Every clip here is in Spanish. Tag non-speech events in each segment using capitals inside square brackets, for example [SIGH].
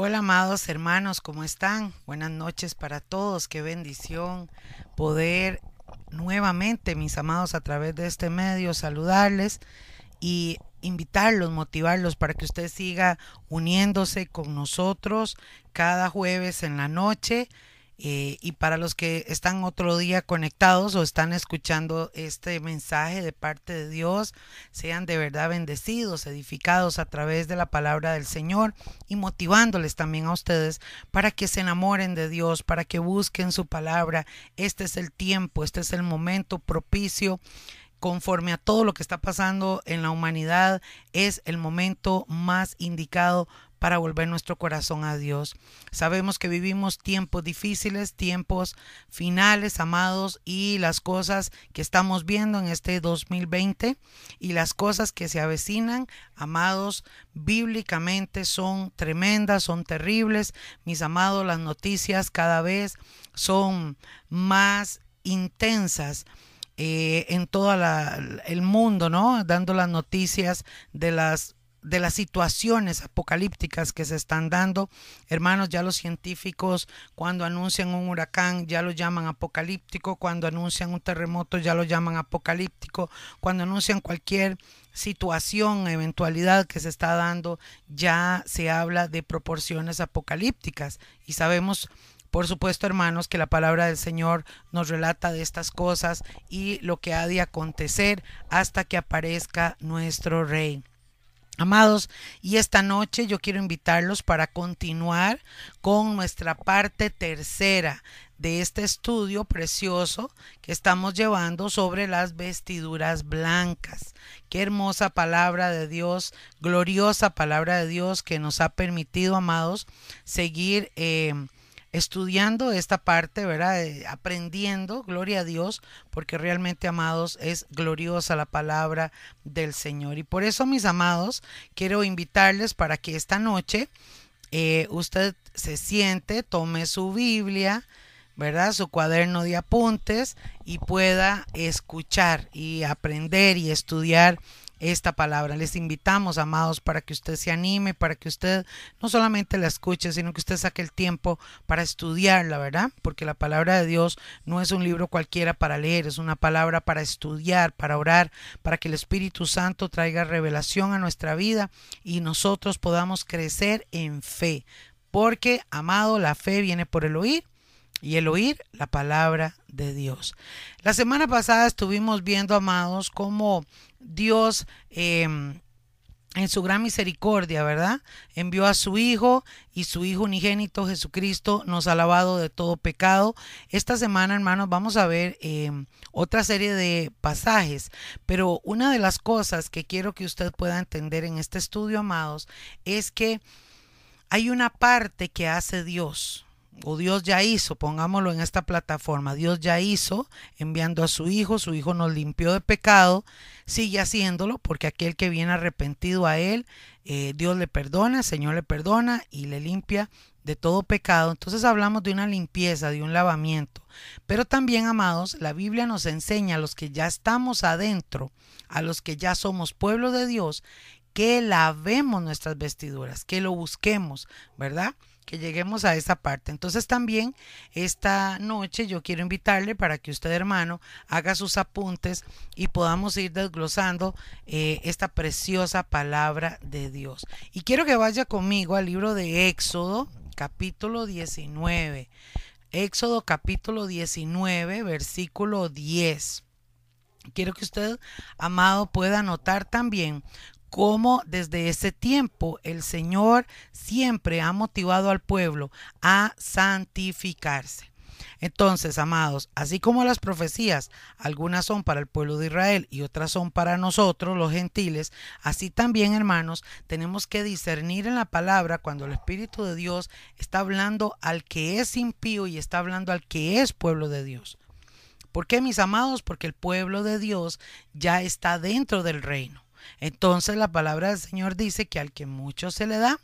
Hola amados hermanos, ¿cómo están? Buenas noches para todos, qué bendición poder nuevamente, mis amados, a través de este medio saludarles y invitarlos, motivarlos para que usted siga uniéndose con nosotros cada jueves en la noche eh, y para los que están otro día conectados o están escuchando este mensaje de parte de Dios, sean de verdad bendecidos, edificados a través de la palabra del Señor y motivándoles también a ustedes para que se enamoren de Dios, para que busquen su palabra. Este es el tiempo, este es el momento propicio conforme a todo lo que está pasando en la humanidad, es el momento más indicado para volver nuestro corazón a Dios. Sabemos que vivimos tiempos difíciles, tiempos finales, amados, y las cosas que estamos viendo en este 2020 y las cosas que se avecinan, amados, bíblicamente son tremendas, son terribles. Mis amados, las noticias cada vez son más intensas. Eh, en todo el mundo, ¿no? Dando las noticias de las de las situaciones apocalípticas que se están dando. Hermanos, ya los científicos cuando anuncian un huracán ya lo llaman apocalíptico, cuando anuncian un terremoto ya lo llaman apocalíptico, cuando anuncian cualquier situación, eventualidad que se está dando, ya se habla de proporciones apocalípticas y sabemos por supuesto, hermanos, que la palabra del Señor nos relata de estas cosas y lo que ha de acontecer hasta que aparezca nuestro Rey. Amados, y esta noche yo quiero invitarlos para continuar con nuestra parte tercera de este estudio precioso que estamos llevando sobre las vestiduras blancas. Qué hermosa palabra de Dios, gloriosa palabra de Dios que nos ha permitido, amados, seguir eh, estudiando esta parte, ¿verdad? aprendiendo, gloria a Dios, porque realmente, amados, es gloriosa la palabra del Señor. Y por eso, mis amados, quiero invitarles para que esta noche eh, usted se siente, tome su Biblia, ¿verdad? Su cuaderno de apuntes y pueda escuchar y aprender y estudiar esta palabra. Les invitamos, amados, para que usted se anime, para que usted no solamente la escuche, sino que usted saque el tiempo para estudiarla, ¿verdad? Porque la palabra de Dios no es un libro cualquiera para leer, es una palabra para estudiar, para orar, para que el Espíritu Santo traiga revelación a nuestra vida y nosotros podamos crecer en fe. Porque, amado, la fe viene por el oír y el oír la palabra de Dios. La semana pasada estuvimos viendo, amados, cómo Dios em, en su gran misericordia, ¿verdad? Envió a su Hijo y su Hijo unigénito Jesucristo nos ha lavado de todo pecado. Esta semana, hermanos, vamos a ver em, otra serie de pasajes, pero una de las cosas que quiero que usted pueda entender en este estudio, amados, es que hay una parte que hace Dios o Dios ya hizo, pongámoslo en esta plataforma, Dios ya hizo enviando a su Hijo, su Hijo nos limpió de pecado, sigue haciéndolo porque aquel que viene arrepentido a Él, eh, Dios le perdona, el Señor le perdona y le limpia de todo pecado. Entonces hablamos de una limpieza, de un lavamiento. Pero también, amados, la Biblia nos enseña a los que ya estamos adentro, a los que ya somos pueblo de Dios, que lavemos nuestras vestiduras, que lo busquemos, ¿verdad? Que lleguemos a esa parte. Entonces también esta noche yo quiero invitarle para que usted hermano haga sus apuntes y podamos ir desglosando eh, esta preciosa palabra de Dios. Y quiero que vaya conmigo al libro de Éxodo capítulo 19. Éxodo capítulo 19 versículo 10. Quiero que usted, amado, pueda notar también cómo desde ese tiempo el Señor siempre ha motivado al pueblo a santificarse. Entonces, amados, así como las profecías, algunas son para el pueblo de Israel y otras son para nosotros, los gentiles, así también, hermanos, tenemos que discernir en la palabra cuando el Espíritu de Dios está hablando al que es impío y está hablando al que es pueblo de Dios. ¿Por qué, mis amados? Porque el pueblo de Dios ya está dentro del reino. Entonces la palabra del Señor dice que al que mucho se le da,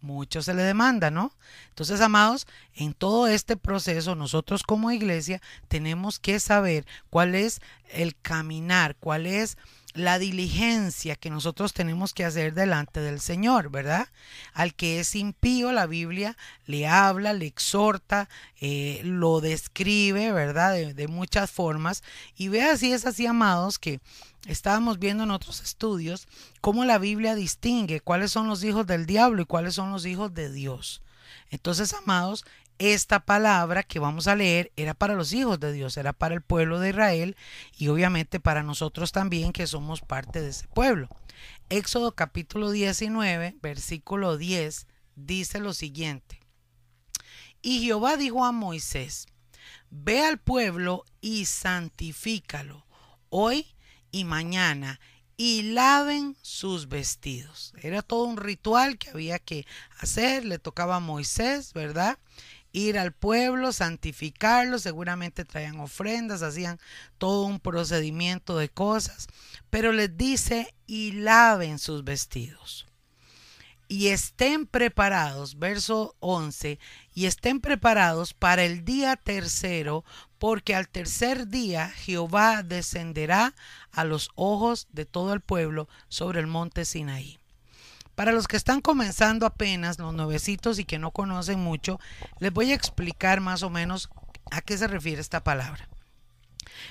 mucho se le demanda, ¿no? Entonces, amados, en todo este proceso, nosotros como iglesia tenemos que saber cuál es el caminar, cuál es la diligencia que nosotros tenemos que hacer delante del Señor, ¿verdad? Al que es impío, la Biblia le habla, le exhorta, eh, lo describe, ¿verdad? De, de muchas formas. Y vea si es así, amados, que estábamos viendo en otros estudios cómo la Biblia distingue cuáles son los hijos del diablo y cuáles son los hijos de Dios. Entonces, amados, esta palabra que vamos a leer era para los hijos de Dios, era para el pueblo de Israel y obviamente para nosotros también que somos parte de ese pueblo. Éxodo capítulo 19, versículo 10 dice lo siguiente. Y Jehová dijo a Moisés, ve al pueblo y santifícalo hoy y mañana y laven sus vestidos. Era todo un ritual que había que hacer, le tocaba a Moisés, ¿verdad? Ir al pueblo, santificarlo, seguramente traían ofrendas, hacían todo un procedimiento de cosas, pero les dice y laven sus vestidos. Y estén preparados, verso 11, y estén preparados para el día tercero, porque al tercer día Jehová descenderá a los ojos de todo el pueblo sobre el monte Sinaí. Para los que están comenzando apenas, los nuevecitos y que no conocen mucho, les voy a explicar más o menos a qué se refiere esta palabra.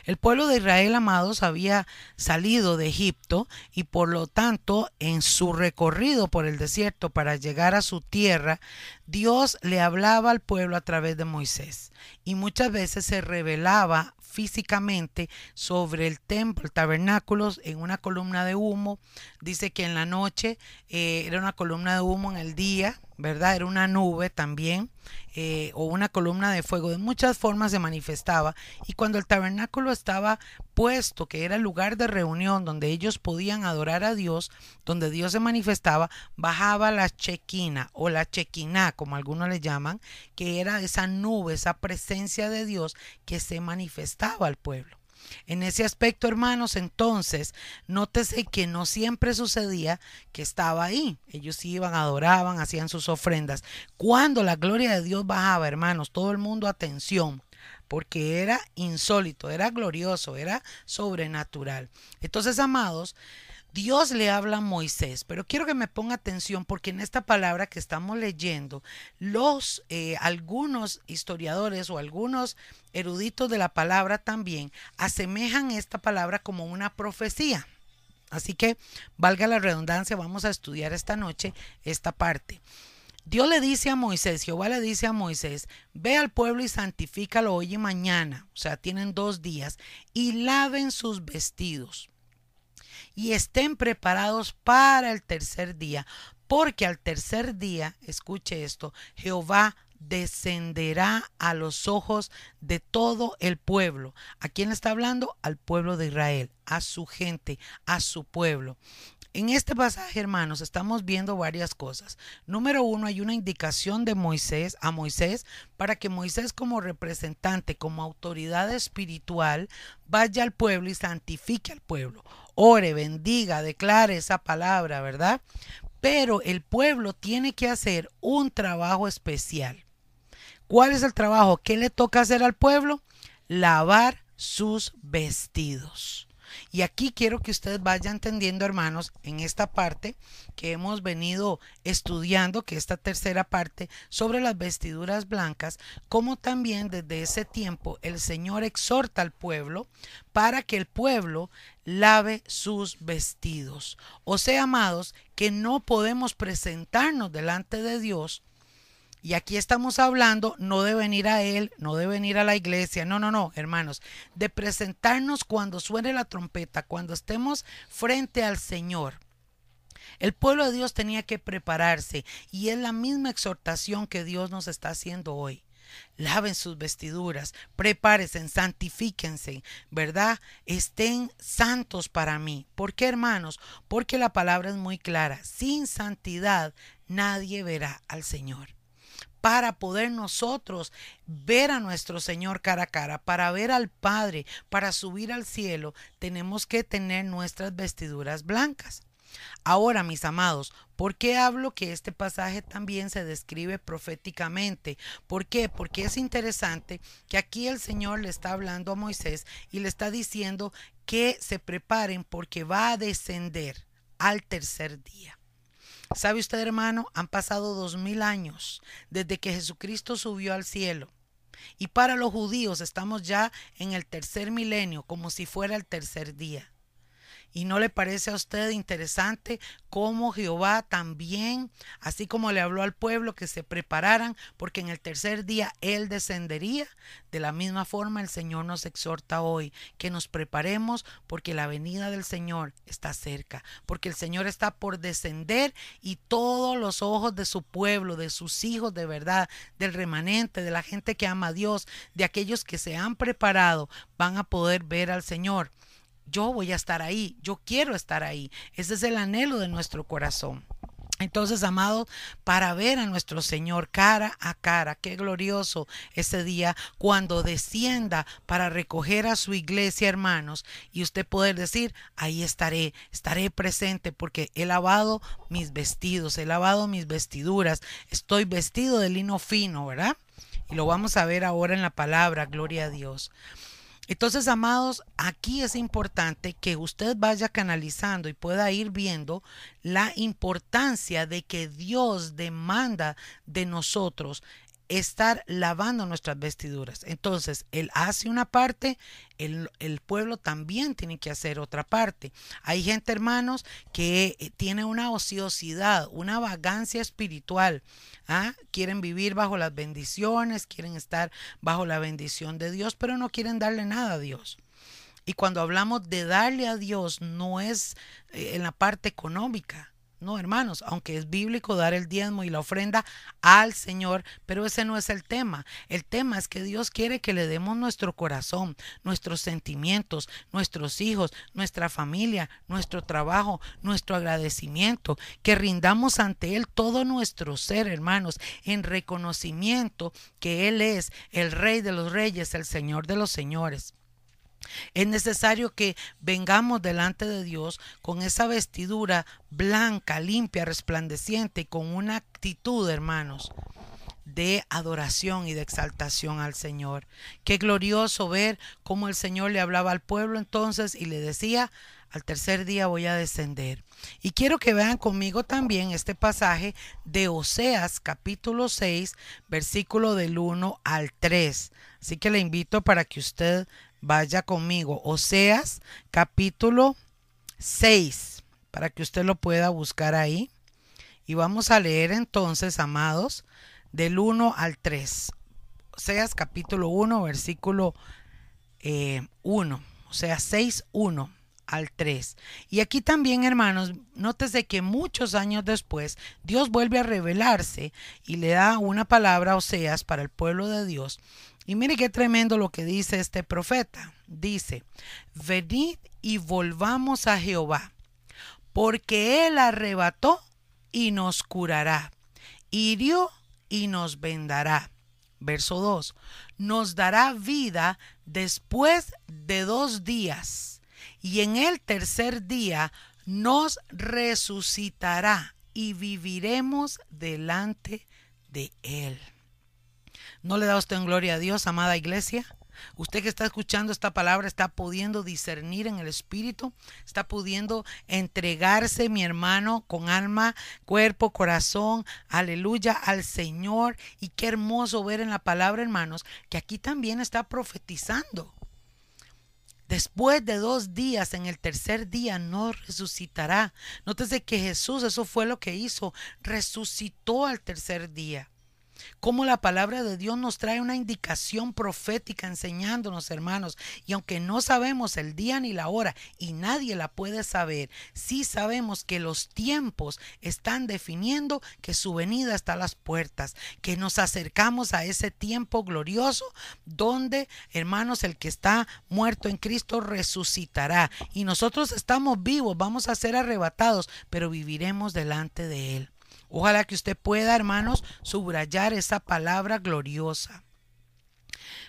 El pueblo de Israel, amados, había salido de Egipto y por lo tanto en su recorrido por el desierto para llegar a su tierra, Dios le hablaba al pueblo a través de Moisés y muchas veces se revelaba físicamente sobre el templo, el tabernáculo, en una columna de humo. Dice que en la noche eh, era una columna de humo, en el día ¿verdad? Era una nube también eh, o una columna de fuego. De muchas formas se manifestaba. Y cuando el tabernáculo estaba puesto, que era el lugar de reunión donde ellos podían adorar a Dios, donde Dios se manifestaba, bajaba la chequina o la chequiná, como algunos le llaman, que era esa nube, esa presencia de Dios que se manifestaba al pueblo. En ese aspecto, hermanos, entonces, nótese que no siempre sucedía que estaba ahí. Ellos iban, adoraban, hacían sus ofrendas. Cuando la gloria de Dios bajaba, hermanos, todo el mundo atención porque era insólito, era glorioso, era sobrenatural. Entonces, amados, Dios le habla a Moisés, pero quiero que me ponga atención porque en esta palabra que estamos leyendo, los eh, algunos historiadores o algunos eruditos de la palabra también asemejan esta palabra como una profecía. Así que, valga la redundancia, vamos a estudiar esta noche esta parte. Dios le dice a Moisés, Jehová le dice a Moisés, ve al pueblo y santifícalo hoy y mañana, o sea, tienen dos días, y laven sus vestidos y estén preparados para el tercer día, porque al tercer día, escuche esto, Jehová descenderá a los ojos de todo el pueblo. ¿A quién está hablando? Al pueblo de Israel, a su gente, a su pueblo. En este pasaje, hermanos, estamos viendo varias cosas. Número uno, hay una indicación de Moisés a Moisés para que Moisés como representante, como autoridad espiritual, vaya al pueblo y santifique al pueblo. Ore, bendiga, declare esa palabra, ¿verdad? Pero el pueblo tiene que hacer un trabajo especial. ¿Cuál es el trabajo? ¿Qué le toca hacer al pueblo? Lavar sus vestidos. Y aquí quiero que ustedes vayan entendiendo, hermanos, en esta parte que hemos venido estudiando, que esta tercera parte sobre las vestiduras blancas, como también desde ese tiempo el Señor exhorta al pueblo para que el pueblo lave sus vestidos. O sea, amados, que no podemos presentarnos delante de Dios y aquí estamos hablando no de venir a Él, no de venir a la iglesia, no, no, no, hermanos, de presentarnos cuando suene la trompeta, cuando estemos frente al Señor. El pueblo de Dios tenía que prepararse y es la misma exhortación que Dios nos está haciendo hoy. Laven sus vestiduras, prepárense, santifíquense, ¿verdad? Estén santos para mí. ¿Por qué, hermanos? Porque la palabra es muy clara. Sin santidad nadie verá al Señor para poder nosotros ver a nuestro Señor cara a cara, para ver al Padre, para subir al cielo, tenemos que tener nuestras vestiduras blancas. Ahora, mis amados, ¿por qué hablo que este pasaje también se describe proféticamente? ¿Por qué? Porque es interesante que aquí el Señor le está hablando a Moisés y le está diciendo que se preparen porque va a descender al tercer día. ¿Sabe usted, hermano? Han pasado dos mil años desde que Jesucristo subió al cielo. Y para los judíos estamos ya en el tercer milenio, como si fuera el tercer día. ¿Y no le parece a usted interesante cómo Jehová también, así como le habló al pueblo que se prepararan, porque en el tercer día Él descendería? De la misma forma el Señor nos exhorta hoy que nos preparemos porque la venida del Señor está cerca, porque el Señor está por descender y todos los ojos de su pueblo, de sus hijos de verdad, del remanente, de la gente que ama a Dios, de aquellos que se han preparado, van a poder ver al Señor yo voy a estar ahí, yo quiero estar ahí. Ese es el anhelo de nuestro corazón. Entonces, amados, para ver a nuestro Señor cara a cara, qué glorioso ese día cuando descienda para recoger a su iglesia, hermanos, y usted poder decir, ahí estaré, estaré presente porque he lavado mis vestidos, he lavado mis vestiduras, estoy vestido de lino fino, ¿verdad? Y lo vamos a ver ahora en la palabra, gloria a Dios. Entonces, amados, aquí es importante que usted vaya canalizando y pueda ir viendo la importancia de que Dios demanda de nosotros estar lavando nuestras vestiduras. Entonces, Él hace una parte, el, pueblo también tiene que hacer otra parte. Hay gente, hermanos, que eh, tiene una ociosidad, una vagancia espiritual. ¿ah? Quieren vivir bajo las bendiciones, quieren estar bajo la bendición de Dios, pero no quieren darle nada a Dios. Y cuando hablamos de darle a Dios, no es eh, en la parte económica, no, hermanos, aunque es bíblico dar el diezmo y la ofrenda al Señor, pero ese no es el tema. El tema es que Dios quiere que le demos nuestro corazón, nuestros sentimientos, nuestros hijos, nuestra familia, nuestro trabajo, nuestro agradecimiento, que rindamos ante Él todo nuestro ser, hermanos, en reconocimiento que Él es el Rey de los Reyes, el Señor de los Señores. Es necesario que vengamos delante de Dios con esa vestidura blanca, limpia, resplandeciente, con una actitud, hermanos, de adoración y de exaltación al Señor. Qué glorioso ver cómo el Señor le hablaba al pueblo entonces y le decía, al tercer día voy a descender. Y quiero que vean conmigo también este pasaje de Oseas capítulo 6, versículo del 1 al 3. Así que le invito para que usted Vaya conmigo. Oseas capítulo 6, para que usted lo pueda buscar ahí. Y vamos a leer entonces, amados, del 1 al 3. Oseas capítulo 1, versículo 1. Eh, o sea, 6, 1 al 3. Y aquí también, hermanos, nótese que muchos años después Dios vuelve a revelarse y le da una palabra a Oseas para el pueblo de Dios y mire qué tremendo lo que dice este profeta. Dice, venid y volvamos a Jehová, porque Él arrebató y nos curará, hirió y nos vendará. Verso 2, nos dará vida después de dos días, y en el tercer día nos resucitará y viviremos delante de Él. ¿No le da usted en gloria a Dios, amada iglesia? Usted que está escuchando esta palabra está pudiendo discernir en el espíritu, está pudiendo entregarse, mi hermano, con alma, cuerpo, corazón, aleluya, al Señor. Y qué hermoso ver en la palabra, hermanos, que aquí también está profetizando. Después de dos días, en el tercer día, no resucitará. Nótese que Jesús, eso fue lo que hizo, resucitó al tercer día. Cómo la palabra de Dios nos trae una indicación profética enseñándonos, hermanos. Y aunque no sabemos el día ni la hora y nadie la puede saber, sí sabemos que los tiempos están definiendo que su venida está a las puertas, que nos acercamos a ese tiempo glorioso donde, hermanos, el que está muerto en Cristo resucitará. Y nosotros estamos vivos, vamos a ser arrebatados, pero viviremos delante de Él. Ojalá que usted pueda, hermanos, subrayar esa palabra gloriosa.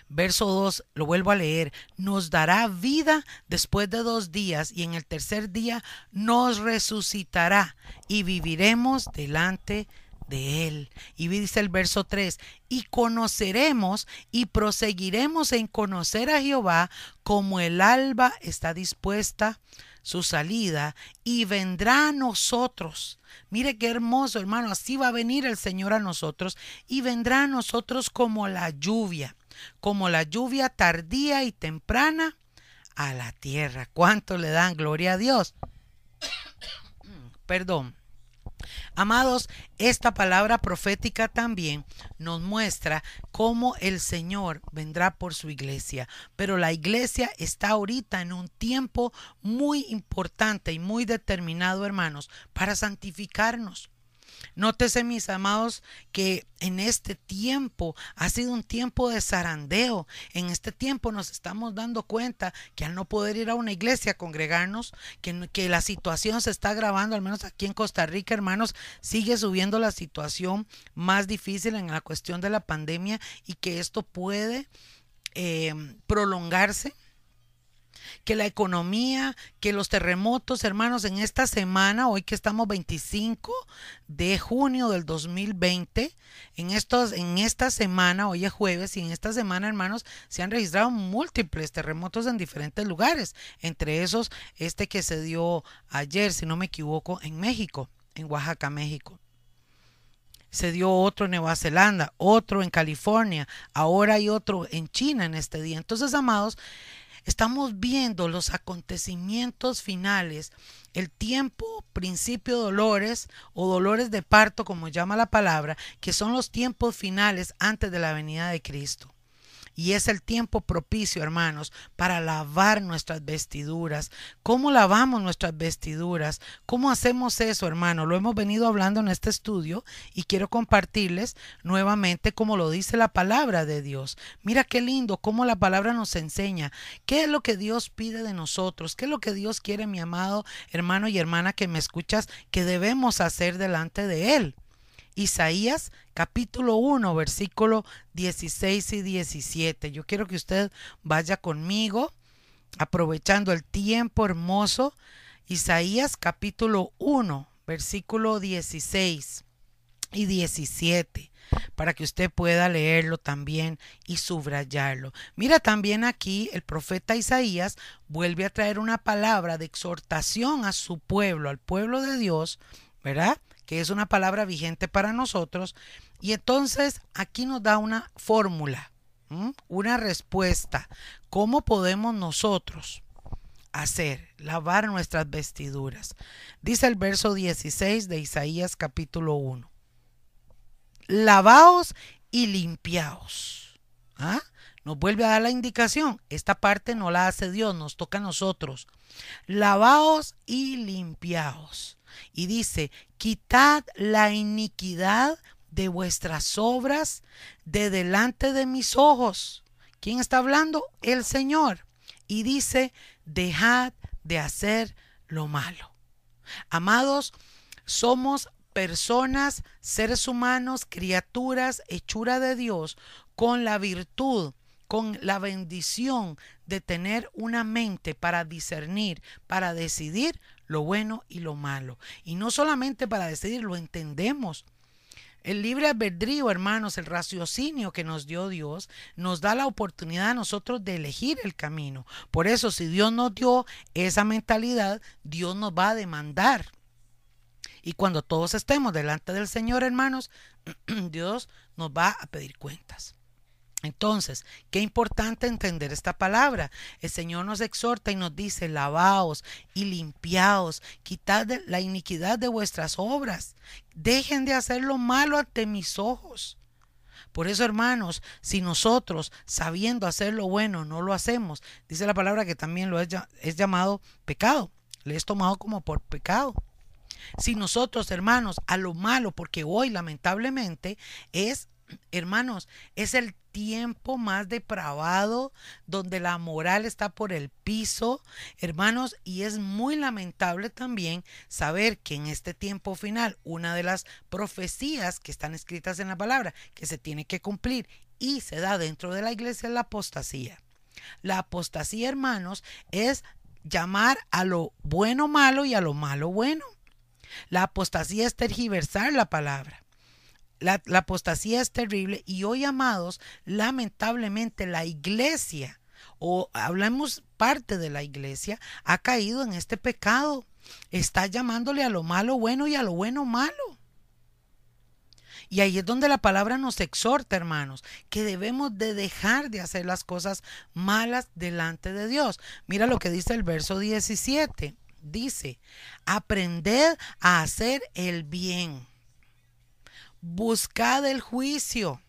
Verso 2, lo vuelvo a leer, nos dará vida después de dos días y en el tercer día nos resucitará y viviremos delante de él. Y dice el verso 3, y conoceremos y proseguiremos en conocer a Jehová como el alba está dispuesta su salida y vendrá a nosotros. Mire qué hermoso, hermano, así va a venir el Señor a nosotros y vendrá a nosotros como la lluvia, como la lluvia tardía y temprana a la tierra. ¿Cuánto le dan gloria a Dios? [COUGHS] Perdón. Amados, esta palabra profética también nos muestra cómo el Señor vendrá por su iglesia. Pero la iglesia está ahorita en un tiempo muy importante y muy determinado, hermanos, para santificarnos. Nótese, mis amados, que en este tiempo ha sido un tiempo de zarandeo. En este tiempo nos estamos dando cuenta que al no poder ir a una iglesia a congregarnos, que, que la situación se está agravando, al menos aquí en Costa Rica, hermanos, sigue subiendo la situación más difícil en la cuestión de la pandemia y que esto puede eh, prolongarse que la economía, que los terremotos, hermanos, en esta semana, hoy que estamos 25 de junio del 2020, en, estos, en esta semana, hoy es jueves, y en esta semana, hermanos, se han registrado múltiples terremotos en diferentes lugares, entre esos este que se dio ayer, si no me equivoco, en México, en Oaxaca, México se dio otro en Nueva Zelanda, otro en California, ahora hay otro en China en este día. Entonces, amados, Estamos viendo los acontecimientos finales, el tiempo, principio dolores o dolores de parto, como llama la palabra, que son los tiempos finales antes de la venida de Cristo. Y es el tiempo propicio, hermanos, para lavar nuestras vestiduras. ¿Cómo lavamos nuestras vestiduras? ¿Cómo hacemos eso, hermano? Lo hemos venido hablando en este estudio y quiero compartirles nuevamente como lo dice la palabra de Dios. Mira qué lindo cómo la palabra nos enseña. ¿Qué es lo que Dios pide de nosotros? ¿Qué es lo que Dios quiere, mi amado hermano y hermana que me escuchas, que debemos hacer delante de Él? Isaías capítulo 1, versículo 16 y 17. Yo quiero que usted vaya conmigo, aprovechando el tiempo hermoso. Isaías capítulo 1, versículo 16 y 17 para que usted pueda leerlo también y subrayarlo. Mira también aquí el profeta Isaías vuelve a traer una palabra de exhortación a su pueblo, al pueblo de Dios, ¿verdad? Que es una palabra vigente para nosotros. Y entonces aquí nos da una fórmula, una respuesta. ¿Cómo podemos nosotros hacer, lavar nuestras vestiduras? Dice el verso 16 de Isaías capítulo 1. Lavaos y limpiaos. ¿Ah? Nos vuelve a dar la indicación. Esta parte no la hace Dios, nos toca a nosotros. Lavaos y limpiaos y dice, quitad la iniquidad de vuestras obras de delante de mis ojos. ¿Quién está hablando? El Señor. Y dice, dejad de hacer lo malo. Amados, somos personas, seres humanos, criaturas, hechura de Dios, con la virtud, con la bendición de tener una mente para discernir, para decidir lo bueno y lo malo. Y no solamente para decidir, lo entendemos. El libre albedrío, hermanos, el raciocinio que nos dio Dios, nos da la oportunidad a nosotros de elegir el camino. Por eso, si Dios nos dio esa mentalidad, Dios nos va a demandar. Y cuando todos estemos delante del Señor, hermanos, [CLEARS THROAT] Dios nos va a pedir cuentas. Entonces, qué importante entender esta palabra. El Señor nos exhorta y nos dice, lavaos y limpiaos, quitad la iniquidad de vuestras obras, dejen de hacer lo malo ante mis ojos. Por eso, hermanos, si nosotros, sabiendo hacer lo bueno, no lo hacemos, dice la palabra que también lo es, es llamado pecado, le es tomado como por pecado. Si nosotros, hermanos, a lo malo, porque hoy lamentablemente es hermanos, es el tiempo más depravado donde la moral está por el piso, hermanos, y es muy lamentable también saber que en este tiempo final una de las profecías que están escritas en la palabra que se tiene que cumplir y se da dentro de la iglesia la apostasía. La apostasía, hermanos, es llamar a lo bueno malo y a lo malo bueno. La apostasía es tergiversar la palabra. La, apostasía es terrible y hoy, amados, lamentablemente la iglesia, o hablamos parte de la iglesia, ha caído en este pecado. Está llamándole a lo malo bueno y a lo bueno malo. Y ahí es donde la palabra nos exhorta, hermanos, que debemos de dejar de hacer las cosas malas delante de Dios. Mira lo que dice el verso 17. Dice, aprended a hacer el bien. Buscad el juicio.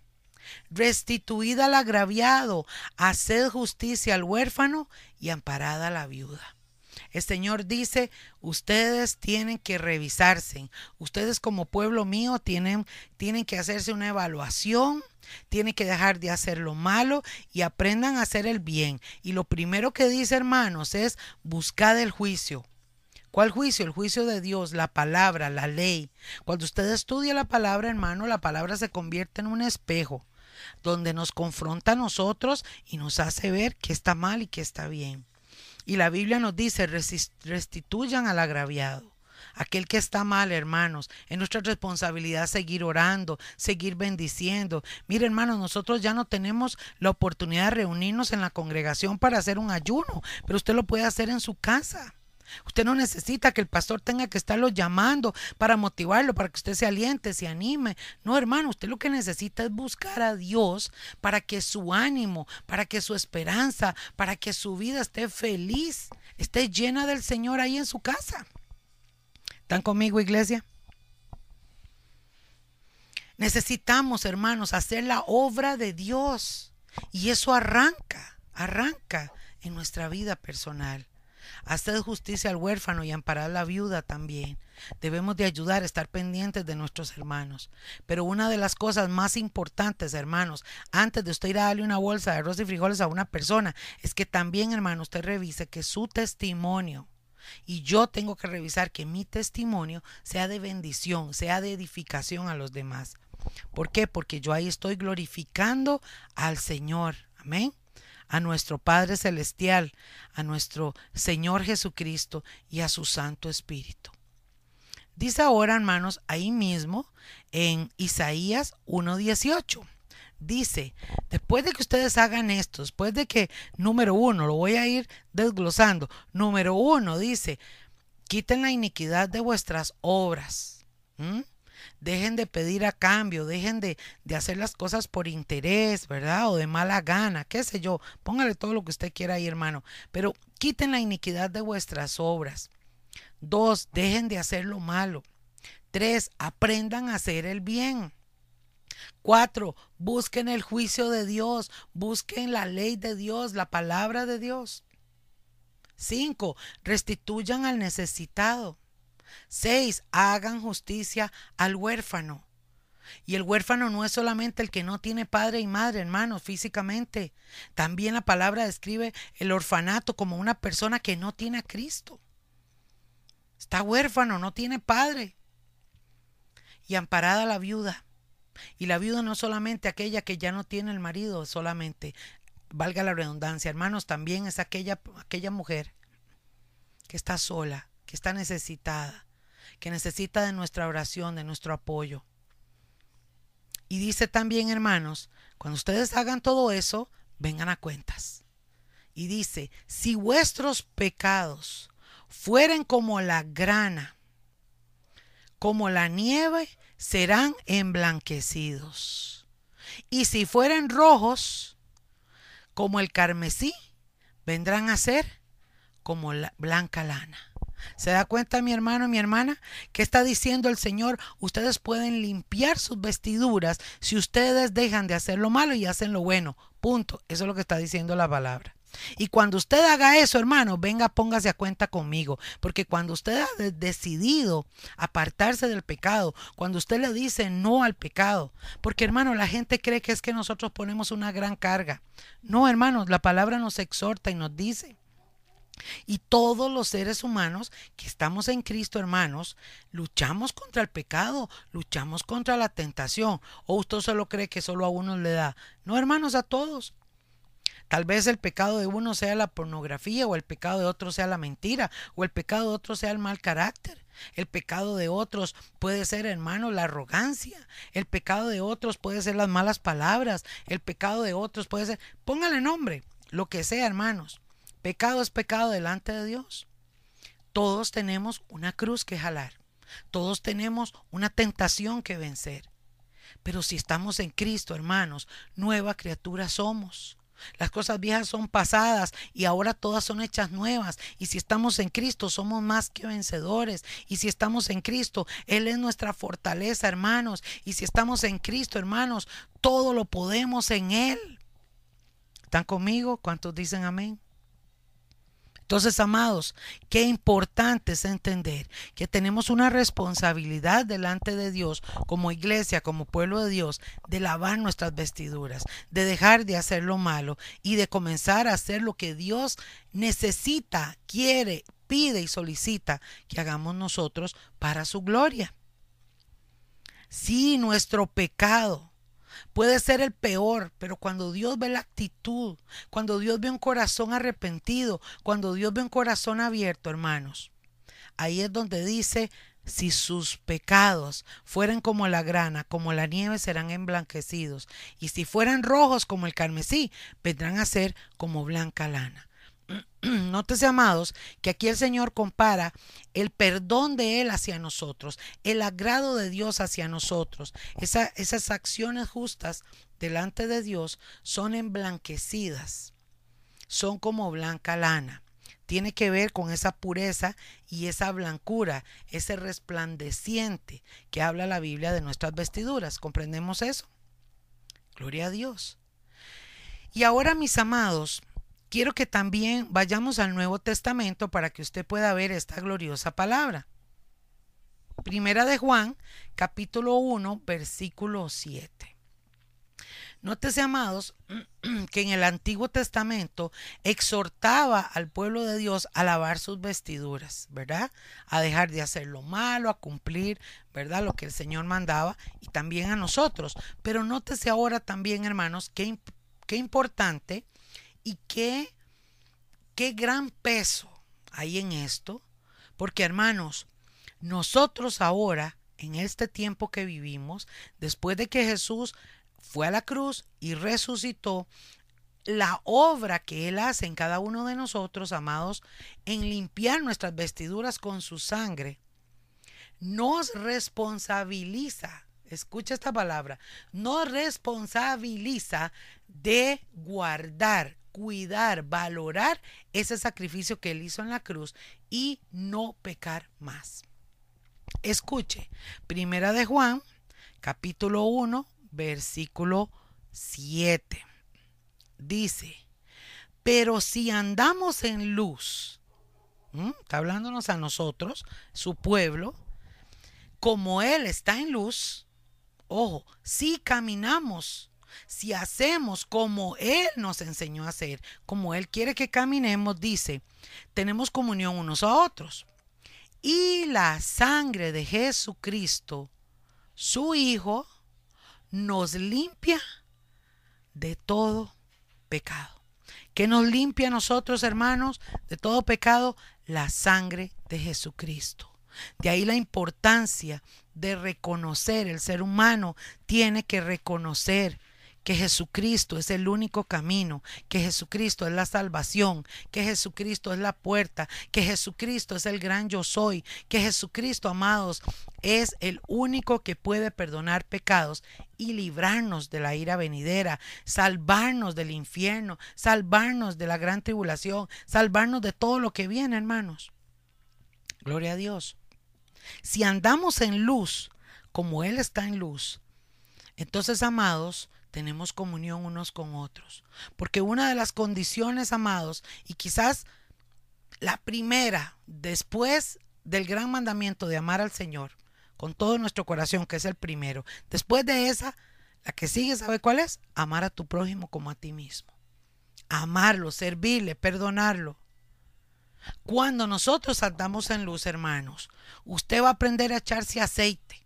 Restituid al agraviado. Haced justicia al huérfano y amparad a la viuda. El Señor dice, ustedes tienen que revisarse. Ustedes como pueblo mío tienen, tienen que hacerse una evaluación, tienen que dejar de hacer lo malo y aprendan a hacer el bien. Y lo primero que dice, hermanos, es buscar el juicio. ¿Cuál juicio? El juicio de Dios, la palabra, la ley. Cuando usted estudia la palabra, hermano, la palabra se convierte en un espejo donde nos confronta a nosotros y nos hace ver qué está mal y qué está bien. Y la Biblia nos dice, restituyan al agraviado. Aquel que está mal, hermanos, es nuestra responsabilidad seguir orando, seguir bendiciendo. Mire, hermanos, nosotros ya no tenemos la oportunidad de reunirnos en la congregación para hacer un ayuno, pero usted lo puede hacer en su casa. Usted no necesita que el pastor tenga que estarlo llamando para motivarlo, para que usted se aliente, se anime. No, hermano, usted lo que necesita es buscar a Dios para que su ánimo, para que su esperanza, para que su vida esté feliz, esté llena del Señor ahí en su casa. ¿Están conmigo, iglesia? Necesitamos, hermanos, hacer la obra de Dios. Y eso arranca, arranca en nuestra vida personal. Haced justicia al huérfano y amparad a la viuda también. Debemos de ayudar estar pendientes de nuestros hermanos. Pero una de las cosas más importantes, hermanos, antes de usted ir a darle una bolsa de arroz y frijoles a una persona, es que también, hermano, usted revise que su testimonio y yo tengo que revisar que mi testimonio sea de bendición, sea de edificación a los demás. ¿Por qué? Porque yo ahí estoy glorificando al Señor. Amén a nuestro Padre Celestial, a nuestro Señor Jesucristo y a su Santo Espíritu. Dice ahora, hermanos, ahí mismo en Isaías 1.18. Dice, después de que ustedes hagan esto, después de que, número uno, lo voy a ir desglosando. Número uno dice, quiten la iniquidad de vuestras obras dejen de pedir a cambio, dejen de, de, hacer las cosas por interés, ¿verdad? O de mala gana, qué sé yo, póngale todo lo que usted quiera ahí, hermano, pero quiten la iniquidad de vuestras obras. Dos, dejen de hacer lo malo. Tres, aprendan a hacer el bien. Cuatro, busquen el juicio de Dios, busquen la ley de Dios, la palabra de Dios. Cinco, restituyan al necesitado. Seis, hagan justicia al huérfano. Y el huérfano no es solamente el que no tiene padre y madre, hermanos, físicamente. También la palabra describe el orfanato como una persona que no tiene a Cristo. Está huérfano, no tiene padre. Y amparada la viuda. Y la viuda no solamente aquella que ya no tiene el marido, solamente, valga la redundancia, hermanos, también es aquella, aquella mujer que está sola, que está necesitada, que necesita de nuestra oración, de nuestro apoyo. Y dice también, hermanos, cuando ustedes hagan todo eso, vengan a cuentas. Y dice, si vuestros pecados fueren como la grana, como la nieve, serán emblanquecidos. Y si fueren rojos, como el carmesí, vendrán a ser como la blanca lana. ¿Se da cuenta mi hermano, mi hermana? que está diciendo el Señor? Ustedes pueden limpiar sus vestiduras si ustedes dejan de hacer lo malo y hacen lo bueno. Punto. Eso es lo que está diciendo la palabra. Y cuando usted haga eso, hermano, venga, póngase a cuenta conmigo. Porque cuando usted ha decidido apartarse del pecado, cuando usted le dice no al pecado, porque hermano, la gente cree que es que nosotros ponemos una gran carga. No, hermano, la palabra nos exhorta y nos dice Y todos los seres humanos que estamos en Cristo, hermanos, luchamos contra el pecado, luchamos contra la tentación. ¿O usted solo cree que solo a uno le da? No, hermanos, a todos. Tal vez el pecado de uno sea la pornografía, o el pecado de otro sea la mentira, o el pecado de otro sea el mal carácter. El pecado de otros puede ser, hermano, la arrogancia. El pecado de otros puede ser las malas palabras. El pecado de otros puede ser, póngale nombre, lo que sea, hermanos. Pecado es pecado delante de Dios. Todos tenemos una cruz que jalar. Todos tenemos una tentación que vencer. Pero si estamos en Cristo, hermanos, nueva criatura somos. Las cosas viejas son pasadas y ahora todas son hechas nuevas. Y si estamos en Cristo, somos más que vencedores. Y si estamos en Cristo, Él es nuestra fortaleza, hermanos. Y si estamos en Cristo, hermanos, todo lo podemos en Él. ¿Están conmigo? ¿Cuántos dicen amén? Entonces, amados, qué importante es entender que tenemos una responsabilidad delante de Dios como iglesia, como pueblo de Dios, de lavar nuestras vestiduras, de dejar de hacer lo malo y de comenzar a hacer lo que Dios necesita, quiere, pide y solicita que hagamos nosotros para su gloria. Si nuestro pecado Puede ser el peor, pero cuando Dios ve la actitud, cuando Dios ve un corazón arrepentido, cuando Dios ve un corazón abierto, hermanos, ahí es donde dice, si sus pecados fueran como la grana, como la nieve, serán emblanquecidos, y si fueran rojos como el carmesí, vendrán a ser como blanca lana. [CLEARS THROAT] Nótese, amados, que aquí el Señor compara el perdón de Él hacia nosotros, el agrado de Dios hacia nosotros. esas acciones justas delante de Dios son emblanquecidas, son como blanca lana. Tiene que ver con esa pureza y esa blancura, ese resplandeciente que habla la Biblia de nuestras vestiduras. ¿Comprendemos eso? Gloria a Dios. Y ahora, mis amados, quiero que también vayamos al Nuevo Testamento para que usted pueda ver esta gloriosa palabra. Primera de Juan, capítulo 1, versículo 7. Nótese, amados, [CLEARS THROAT] que en el Antiguo Testamento exhortaba al pueblo de Dios a lavar sus vestiduras, ¿verdad? A dejar de hacer lo malo, a cumplir, ¿verdad? Lo que el Señor mandaba y también a nosotros. Pero nótese ahora también, hermanos, qué, qué importante y qué, qué gran peso hay en esto, porque hermanos, nosotros ahora, en este tiempo que vivimos, después de que Jesús fue a la cruz y resucitó, la obra que Él hace en cada uno de nosotros, amados, en limpiar nuestras vestiduras con su sangre, nos responsabiliza, escucha esta palabra, nos responsabiliza de guardar cuidar, valorar ese sacrificio que él hizo en la cruz y no pecar más. Escuche, Primera de Juan, capítulo 1, versículo 7. Dice, pero si andamos en luz, está hablándonos a nosotros, su pueblo, como Él está en luz, ojo, si caminamos si hacemos como Él nos enseñó a hacer, como Él quiere que caminemos, dice, tenemos comunión unos a otros. Y la sangre de Jesucristo, su Hijo, nos limpia de todo pecado. ¿Qué nos limpia a nosotros, hermanos, de todo pecado? La sangre de Jesucristo. De ahí la importancia de reconocer, el ser humano tiene que reconocer que Jesucristo es el único camino, que Jesucristo es la salvación, que Jesucristo es la puerta, que Jesucristo es el gran yo soy, que Jesucristo, amados, es el único que puede perdonar pecados y librarnos de la ira venidera, salvarnos del infierno, salvarnos de la gran tribulación, salvarnos de todo lo que viene, hermanos. Gloria a Dios. Si andamos en luz, como Él está en luz, entonces, amados, tenemos comunión unos con otros. Porque una de las condiciones, amados, y quizás la primera, después del gran mandamiento de amar al Señor con todo nuestro corazón, que es el primero, después de esa, la que sigue, ¿sabe cuál es? Amar a tu prójimo como a ti mismo. Amarlo, servirle, perdonarlo. Cuando nosotros andamos en luz, hermanos, usted va a aprender a echarse aceite.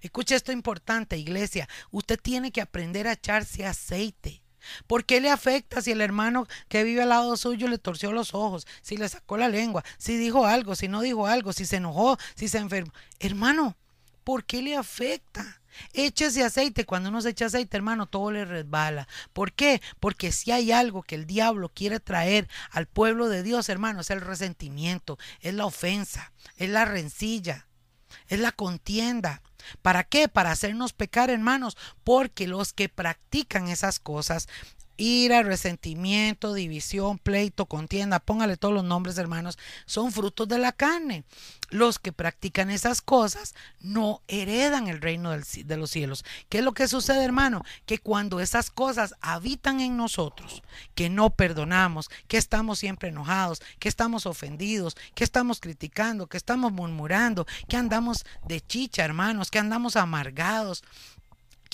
Escuche esto importante, iglesia. Usted tiene que aprender a echarse aceite. ¿Por qué le afecta si el hermano que vive al lado suyo le torció los ojos, si le sacó la lengua, si dijo algo, si no dijo algo, si se enojó, si se enfermó? Hermano, ¿por qué le afecta? Échese aceite. Cuando uno se echa aceite, hermano, todo le resbala. ¿Por qué? Porque si hay algo que el diablo quiere traer al pueblo de Dios, hermano, es el resentimiento, es la ofensa, es la rencilla, es la contienda. ¿Para qué? Para hacernos pecar, hermanos, porque los que practican esas cosas ira, resentimiento, división, pleito, contienda, póngale todos los nombres, hermanos, son frutos de la carne. Los que practican esas cosas no heredan el reino de los cielos. ¿Qué es lo que sucede, hermano? Que cuando esas cosas habitan en nosotros, que no perdonamos, que estamos siempre enojados, que estamos ofendidos, que estamos criticando, que estamos murmurando, que andamos de chicha, hermanos, que andamos amargados,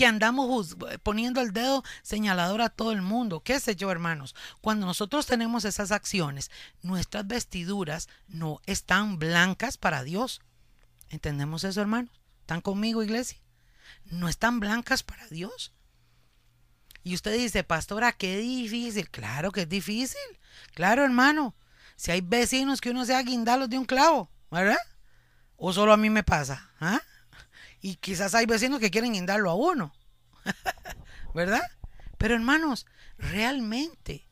que andamos poniendo el dedo señalador a todo el mundo. ¿Qué sé yo, hermanos? Cuando nosotros tenemos esas acciones, nuestras vestiduras no están blancas para Dios. ¿Entendemos eso, hermanos? ¿Están conmigo, iglesia? No están blancas para Dios. Y usted dice, pastora, qué difícil. Claro que es difícil. Claro, hermano. Si hay vecinos que uno sea guindalos de un clavo, ¿verdad? ¿O solo a mí me pasa? ¿Ah? Y quizás hay vecinos que quieren guindarlo a uno. [LAUGHS] ¿Verdad? Pero hermanos, realmente,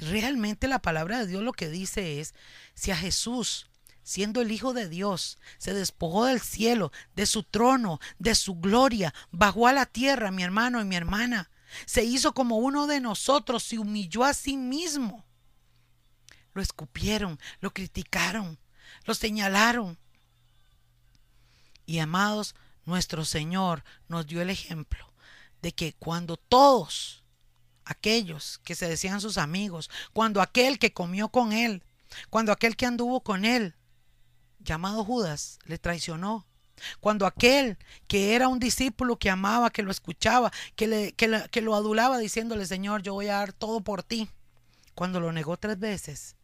realmente la palabra de Dios lo que dice es, si a Jesús, siendo el Hijo de Dios, se despojó del cielo, de su trono, de su gloria, bajó a la tierra, mi hermano y mi hermana, se hizo como uno de nosotros, se humilló a sí mismo. Lo escupieron, lo criticaron, lo señalaron. Y amados, nuestro Señor nos dio el ejemplo de que cuando todos aquellos que se decían sus amigos, cuando aquel que comió con él, cuando aquel que anduvo con él, llamado Judas, le traicionó, cuando aquel que era un discípulo que amaba, que lo escuchaba, que, le, que, lo adulaba diciéndole, Señor, yo voy a dar todo por ti, cuando lo negó tres veces,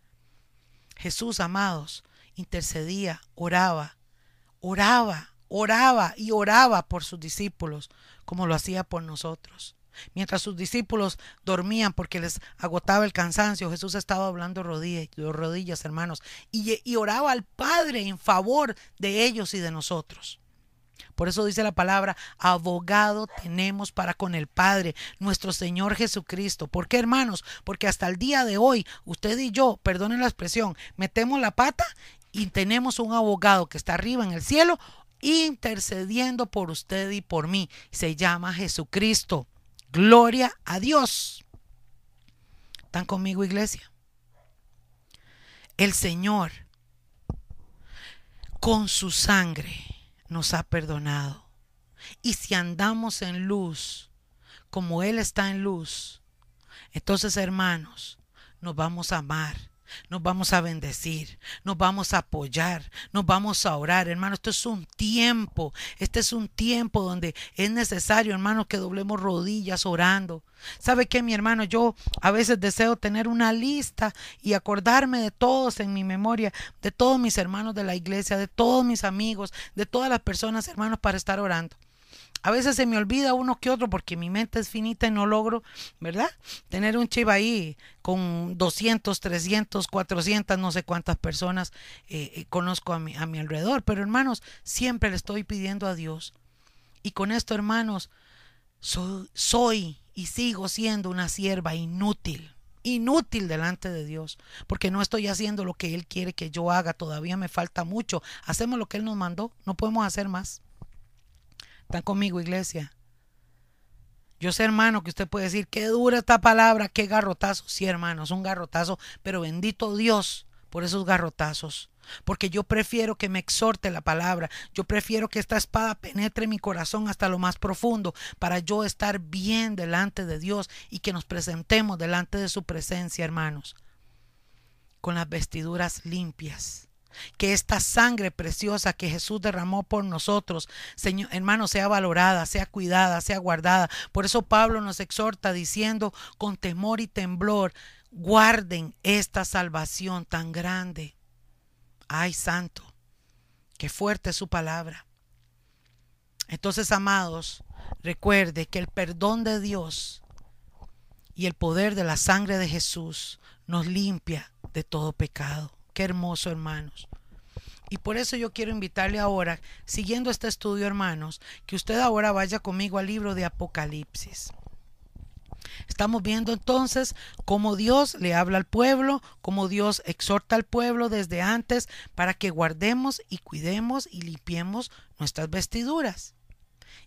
Jesús, amados, intercedía, oraba, oraba oraba y oraba por sus discípulos como lo hacía por nosotros. Mientras sus discípulos dormían porque les agotaba el cansancio, Jesús estaba hablando rodillas, rodillas hermanos, y, oraba al Padre en favor de ellos y de nosotros. Por eso dice la palabra, abogado tenemos para con el Padre, nuestro Señor Jesucristo. ¿Por qué, hermanos? Porque hasta el día de hoy, usted y yo, perdonen la expresión, metemos la pata y tenemos un abogado que está arriba en el cielo intercediendo por usted y por mí. Se llama Jesucristo. Gloria a Dios. ¿Están conmigo, iglesia? El Señor, con su sangre, nos ha perdonado. Y si andamos en luz, como Él está en luz, entonces, hermanos, nos vamos a amar nos vamos a bendecir, nos vamos a apoyar, nos vamos a orar, hermano. Esto es un tiempo, este es un tiempo donde es necesario, hermano, que doblemos rodillas orando. ¿Sabe qué, mi hermano? Yo a veces deseo tener una lista y acordarme de todos en mi memoria, de todos mis hermanos de la iglesia, de todos mis amigos, de todas las personas, hermanos, para estar orando. A veces se me olvida uno que otro porque mi mente es finita y no logro, ¿verdad? Tener un chip ahí con 200, 300, 400, no sé cuántas personas eh, eh, conozco a mi, a mi alrededor. Pero hermanos, siempre le estoy pidiendo a Dios. Y con esto, hermanos, soy, soy y sigo siendo una sierva inútil inútil delante de Dios, porque no estoy haciendo lo que Él quiere que yo haga, todavía me falta mucho. Hacemos lo que Él nos mandó, no podemos hacer más. ¿Están conmigo, iglesia? Yo sé, hermano, que usted puede decir, qué dura esta palabra, qué garrotazo. Sí, hermano, es un garrotazo, pero bendito Dios por esos garrotazos. Porque yo prefiero que me exhorte la palabra. Yo prefiero que esta espada penetre mi corazón hasta lo más profundo para yo estar bien delante de Dios y que nos presentemos delante de su presencia, hermanos, con las vestiduras limpias que esta sangre preciosa que Jesús derramó por nosotros, Señor, hermano, sea valorada, sea cuidada, sea guardada. Por eso Pablo nos exhorta diciendo con temor y temblor, guarden esta salvación tan grande. Ay, santo, qué fuerte es su palabra. Entonces, amados, recuerde que el perdón de Dios y el poder de la sangre de Jesús nos limpia de todo pecado. Qué hermoso, hermanos. Y por eso yo quiero invitarle ahora, siguiendo este estudio, hermanos, que usted ahora vaya conmigo al libro de Apocalipsis. Estamos viendo entonces cómo Dios le habla al pueblo, cómo Dios exhorta al pueblo desde antes para que guardemos y cuidemos y limpiemos nuestras vestiduras.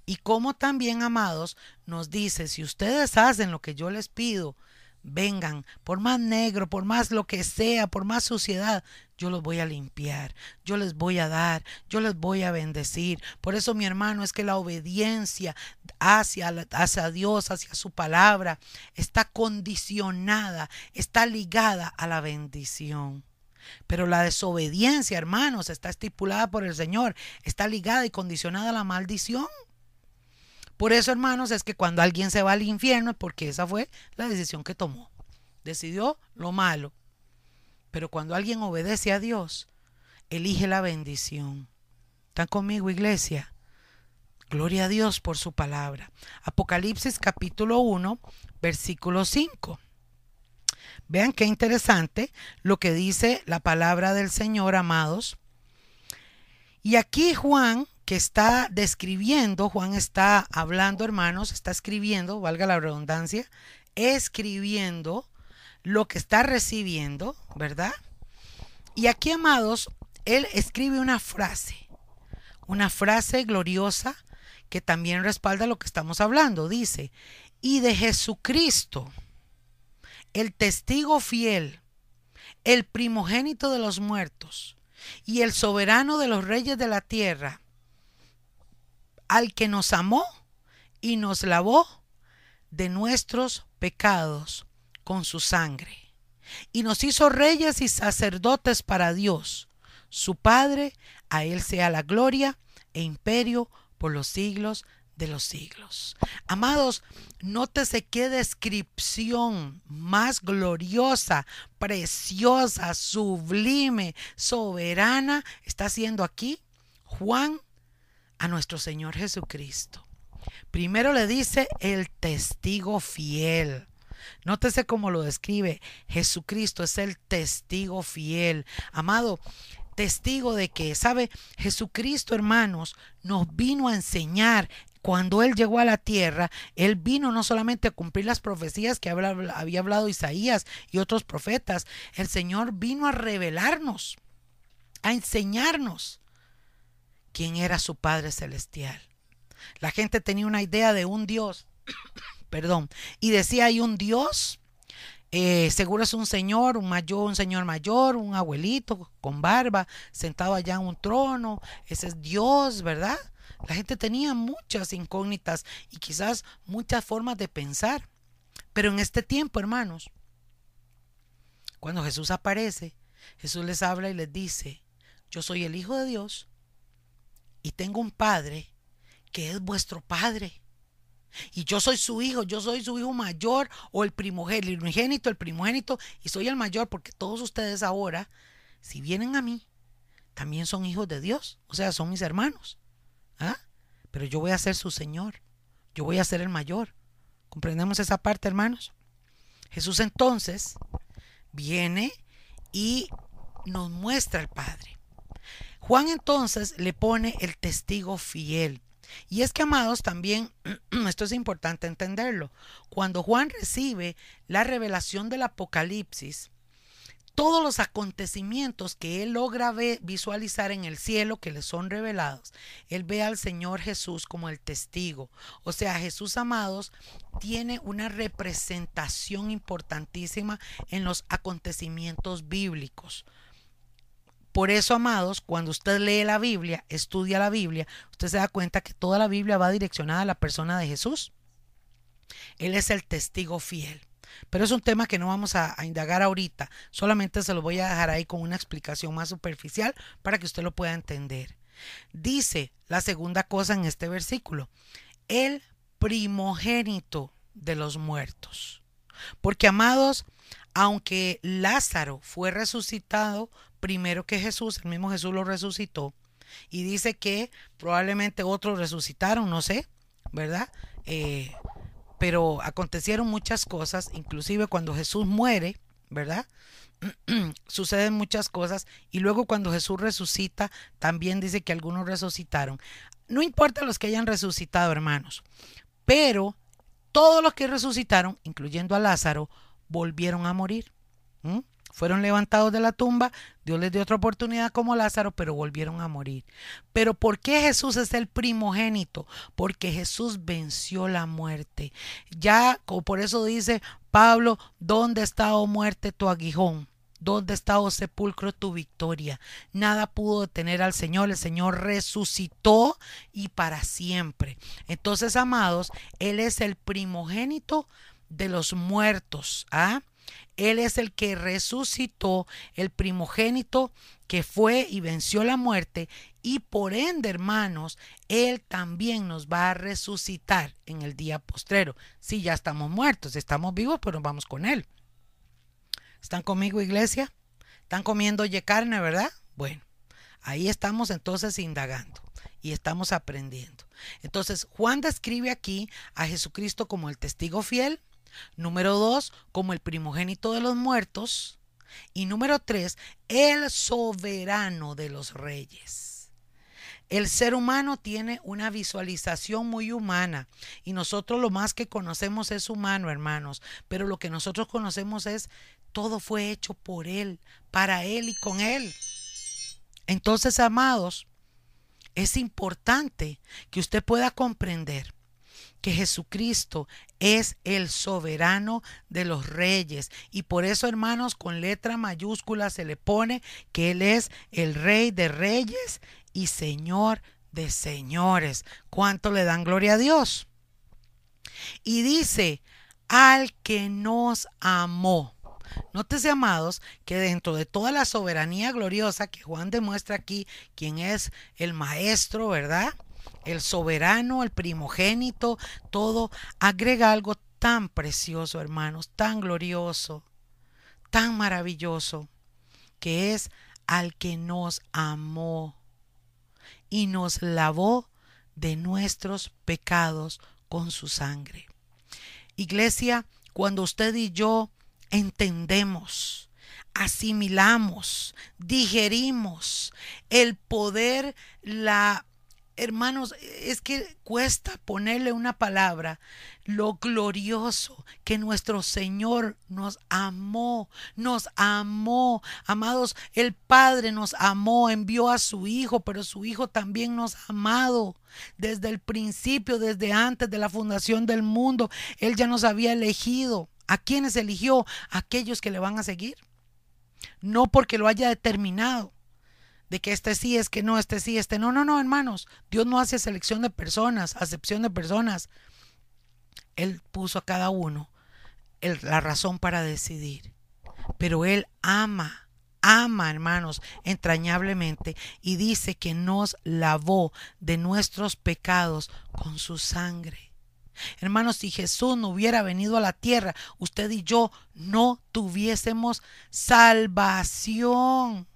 Y cómo también, amados, nos dice, si ustedes hacen lo que yo les pido, vengan, por más negro, por más lo que sea, por más suciedad, yo los voy a limpiar, yo les voy a dar, yo les voy a bendecir. Por eso, mi hermano, es que la obediencia hacia, hacia Dios, hacia su palabra, está condicionada, está ligada a la bendición. Pero la desobediencia, hermanos, está estipulada por el Señor, está ligada y condicionada a la maldición. Por eso, hermanos, es que cuando alguien se va al infierno es porque esa fue la decisión que tomó. Decidió lo malo. Pero cuando alguien obedece a Dios, elige la bendición. ¿Están conmigo, iglesia? Gloria a Dios por su palabra. Apocalipsis capítulo 1, versículo 5. Vean qué interesante lo que dice la palabra del Señor, amados. Y aquí Juan que está describiendo, Juan está hablando, hermanos, está escribiendo, valga la redundancia, escribiendo lo que está recibiendo, ¿verdad? Y aquí, amados, él escribe una frase, una frase gloriosa que también respalda lo que estamos hablando. Dice, y de Jesucristo, el testigo fiel, el primogénito de los muertos y el soberano de los reyes de la tierra, al que nos amó y nos lavó de nuestros pecados con su sangre, y nos hizo reyes y sacerdotes para Dios, su Padre, a Él sea la gloria e imperio por los siglos de los siglos. Amados, nótese qué descripción más gloriosa, preciosa, sublime, soberana está haciendo aquí Juan a nuestro Señor Jesucristo. Primero le dice el testigo fiel. Nótese cómo lo describe. Jesucristo es el testigo fiel. Amado, testigo de que, ¿sabe? Jesucristo, hermanos, nos vino a enseñar. Cuando Él llegó a la tierra, Él vino no solamente a cumplir las profecías que había hablado Isaías y otros profetas, el Señor vino a revelarnos, a enseñarnos quién era su Padre Celestial. La gente tenía una idea de un Dios, [COUGHS] perdón, y decía hay un Dios, eh, seguro es un señor, un mayor, un señor mayor, un abuelito con barba, sentado allá en un trono, ese es Dios, ¿verdad? La gente tenía muchas incógnitas y quizás muchas formas de pensar. Pero en este tiempo, hermanos, cuando Jesús aparece, Jesús les habla y les dice, yo soy el Hijo de Dios y tengo un padre que es vuestro padre. Y yo soy su hijo, yo soy su hijo mayor o el primogénito, el primogénito, y soy el mayor porque todos ustedes ahora, si vienen a mí, también son hijos de Dios, o sea, son mis hermanos. ¿Ah? Pero yo voy a ser su Señor, yo voy a ser el mayor. ¿Comprendemos esa parte, hermanos? Jesús entonces viene y nos muestra al Padre. Juan entonces le pone el testigo fiel. Y es que, amados, también [CLEARS THROAT] esto es importante entenderlo. Cuando Juan recibe la revelación del Apocalipsis, todos los acontecimientos que él logra visualizar en el cielo que le son revelados, él ve al Señor Jesús como el testigo. O sea, Jesús, amados, tiene una representación importantísima en los acontecimientos bíblicos. Por eso, amados, cuando usted lee la Biblia, estudia la Biblia, usted se da cuenta que toda la Biblia va direccionada a la persona de Jesús. Él es el testigo fiel. Pero es un tema que no vamos a, indagar ahorita. Solamente se lo voy a dejar ahí con una explicación más superficial para que usted lo pueda entender. Dice la segunda cosa en este versículo, el primogénito de los muertos. Porque, amados, aunque Lázaro fue resucitado primero que Jesús, el mismo Jesús lo resucitó, y dice que probablemente otros resucitaron, no sé, ¿verdad? Eh, pero acontecieron muchas cosas, inclusive cuando Jesús muere, ¿verdad? [CLEARS THROAT] Suceden muchas cosas y luego cuando Jesús resucita, también dice que algunos resucitaron. No importa los que hayan resucitado, hermanos, pero todos los que resucitaron, incluyendo a Lázaro, volvieron a morir. Fueron levantados de la tumba, Dios les dio otra oportunidad como Lázaro, pero volvieron a morir. Pero ¿por qué Jesús es el primogénito? Porque Jesús venció la muerte. Ya, por eso dice Pablo, ¿dónde está, oh muerte, tu aguijón? ¿Dónde está, oh sepulcro, tu victoria? Nada pudo detener al Señor. El Señor resucitó y para siempre. Entonces, amados, Él es el primogénito de los muertos. ¿ah? Él es el que resucitó, el primogénito que fue y venció la muerte y por ende, hermanos, Él también nos va a resucitar en el día postrero. Si ya estamos muertos, estamos vivos, pero vamos con Él. ¿Están conmigo, iglesia? ¿Están comiendo ye carne, verdad? Bueno, ahí estamos entonces indagando y estamos aprendiendo. Entonces, Juan describe aquí a Jesucristo como el testigo fiel, Número dos, como el primogénito de los muertos. Y número tres, el soberano de los reyes. El ser humano tiene una visualización muy humana y nosotros lo más que conocemos es humano, hermanos, pero lo que nosotros conocemos es todo fue hecho por Él, para Él y con Él. Entonces, amados, es importante que usted pueda comprender que Jesucristo es el soberano de los reyes. Y por eso, hermanos, con letra mayúscula se le pone que Él es el rey de reyes y señor de señores. ¿Cuánto le dan gloria a Dios? Y dice, al que nos amó. Nótese, amados, que dentro de toda la soberanía gloriosa que Juan demuestra aquí, quien es el maestro, ¿verdad? El soberano, el primogénito, todo, agrega algo tan precioso, hermanos, tan glorioso, tan maravilloso, que es al que nos amó y nos lavó de nuestros pecados con su sangre. Iglesia, cuando usted y yo entendemos, asimilamos, digerimos el poder, la hermanos, es que cuesta ponerle una palabra, lo glorioso que nuestro Señor nos amó, nos amó. Amados, el Padre nos amó, envió a su Hijo, pero su Hijo también nos ha amado. Desde el principio, desde antes de la fundación del mundo, Él ya nos había elegido. ¿A quiénes eligió? aquellos que le van a seguir. No porque lo haya determinado, de que este sí, es que no, este sí, este no. No, no, hermanos. Dios no hace selección de personas, acepción de personas. Él puso a cada uno la razón para decidir. Pero Él ama, ama, hermanos, entrañablemente y dice que nos lavó de nuestros pecados con su sangre. Hermanos, si Jesús no hubiera venido a la tierra, usted y yo no tuviésemos salvación.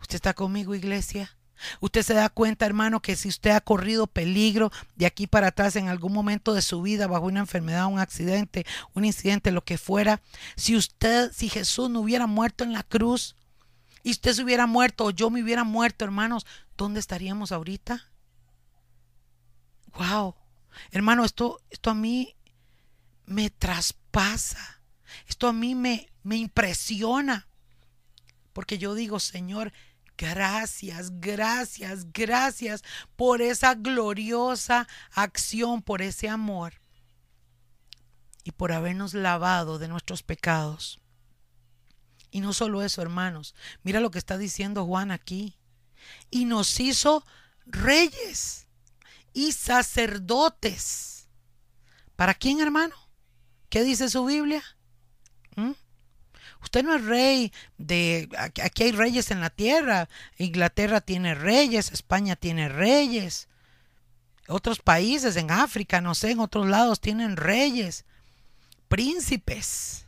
¿Usted está conmigo, iglesia? Usted se da cuenta, hermano, que si usted ha corrido peligro de aquí para atrás en algún momento de su vida, bajo una enfermedad, un accidente, un incidente, lo que fuera, si usted, si Jesús no hubiera muerto en la cruz y usted se hubiera muerto o yo me hubiera muerto, hermanos, ¿dónde estaríamos ahorita? Wow, hermano, esto, esto a mí me traspasa, esto a mí me, me impresiona, porque yo digo, Señor, Gracias, gracias, gracias por esa gloriosa acción, por ese amor y por habernos lavado de nuestros pecados. Y no solo eso, hermanos, mira lo que está diciendo Juan aquí. Y nos hizo reyes y sacerdotes. ¿Para quién, hermano? ¿Qué dice su Biblia? Usted no es rey de... Aquí hay reyes en la tierra. Inglaterra tiene reyes, España tiene reyes. Otros países en África, no sé, en otros lados tienen reyes, príncipes.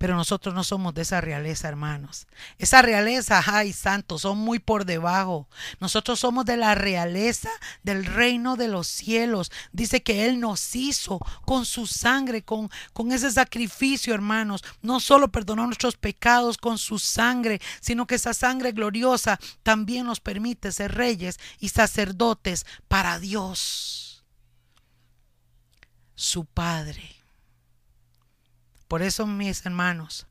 Pero nosotros no somos de esa realeza, hermanos. Esa realeza, ay, santos, son muy por debajo. Nosotros somos de la realeza del reino de los cielos. Dice que Él nos hizo con su sangre, con, con ese sacrificio, hermanos. No solo perdonó nuestros pecados con su sangre, sino que esa sangre gloriosa también nos permite ser reyes y sacerdotes para Dios, su Padre. Por eso, mis hermanos,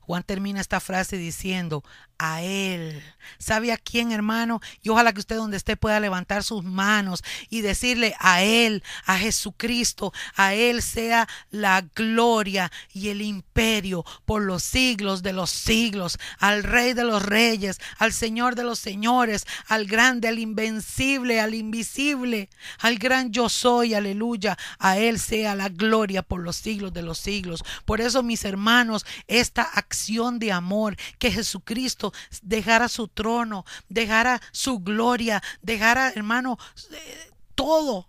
Juan termina esta frase diciendo, a Él. ¿Sabe a quién, hermano? Y ojalá que usted donde esté pueda levantar sus manos y decirle a Él, a Jesucristo, a Él sea la gloria y el imperio por los siglos de los siglos, al Rey de los Reyes, al Señor de los Señores, al grande, al invencible, al invisible, al gran yo soy, aleluya. A Él sea la gloria por los siglos de los siglos. Por eso, mis hermanos, esta acción de amor que Jesucristo dejara su trono, dejara su gloria, dejara, hermano, eh, todo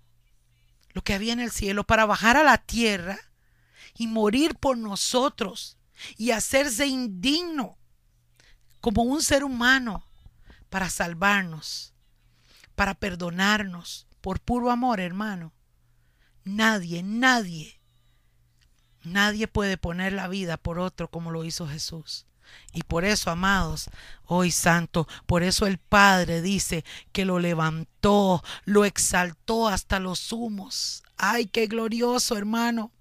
lo que había en el cielo para bajar a la tierra y morir por nosotros y hacerse indigno como un ser humano para salvarnos, para perdonarnos por puro amor, hermano. Nadie, nadie, nadie puede poner la vida por otro como lo hizo Jesús. Y por eso, amados, hoy santo, por eso el Padre dice que lo levantó, lo exaltó hasta los humos. Ay, qué glorioso, hermano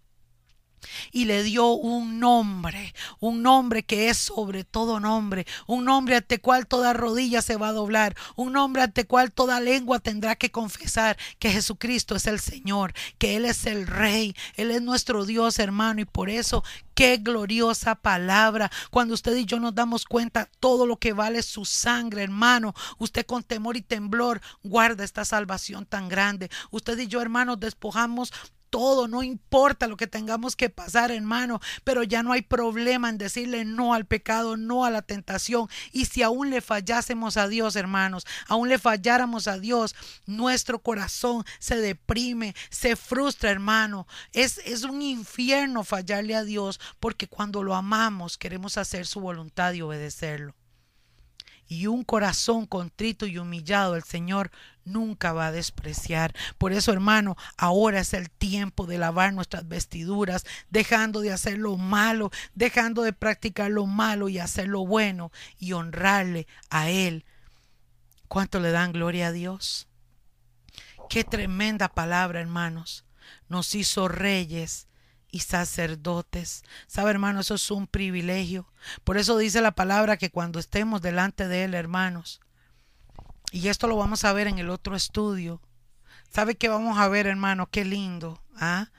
y le dio un nombre, un nombre que es sobre todo nombre, un nombre ante cual toda rodilla se va a doblar, un nombre ante cual toda lengua tendrá que confesar que Jesucristo es el Señor, que Él es el Rey, Él es nuestro Dios hermano y por eso qué gloriosa palabra. Cuando usted y yo nos damos cuenta todo lo que vale su sangre hermano, usted con temor y temblor guarda esta salvación tan grande, usted y yo hermanos despojamos todo, no importa lo que tengamos que pasar, hermano, pero ya no hay problema en decirle no al pecado, no a la tentación. Y si aún le fallásemos a Dios, hermanos, aún le falláramos a Dios, nuestro corazón se deprime, se frustra, hermano. Es, es un infierno fallarle a Dios porque cuando lo amamos queremos hacer su voluntad y obedecerlo y un corazón contrito y humillado el Señor nunca va a despreciar. Por eso, hermano, ahora es el tiempo de lavar nuestras vestiduras, dejando de hacer lo malo, dejando de practicar lo malo y hacer lo bueno y honrarle a Él. ¿Cuánto le dan gloria a Dios? Qué tremenda palabra, hermanos. Nos hizo reyes y sacerdotes. ¿Sabe, hermano? Eso es un privilegio. Por eso dice la palabra que cuando estemos delante de Él, hermanos, y esto lo vamos a ver en el otro estudio, ¿sabe qué vamos a ver, hermano? Qué lindo. ¿ah?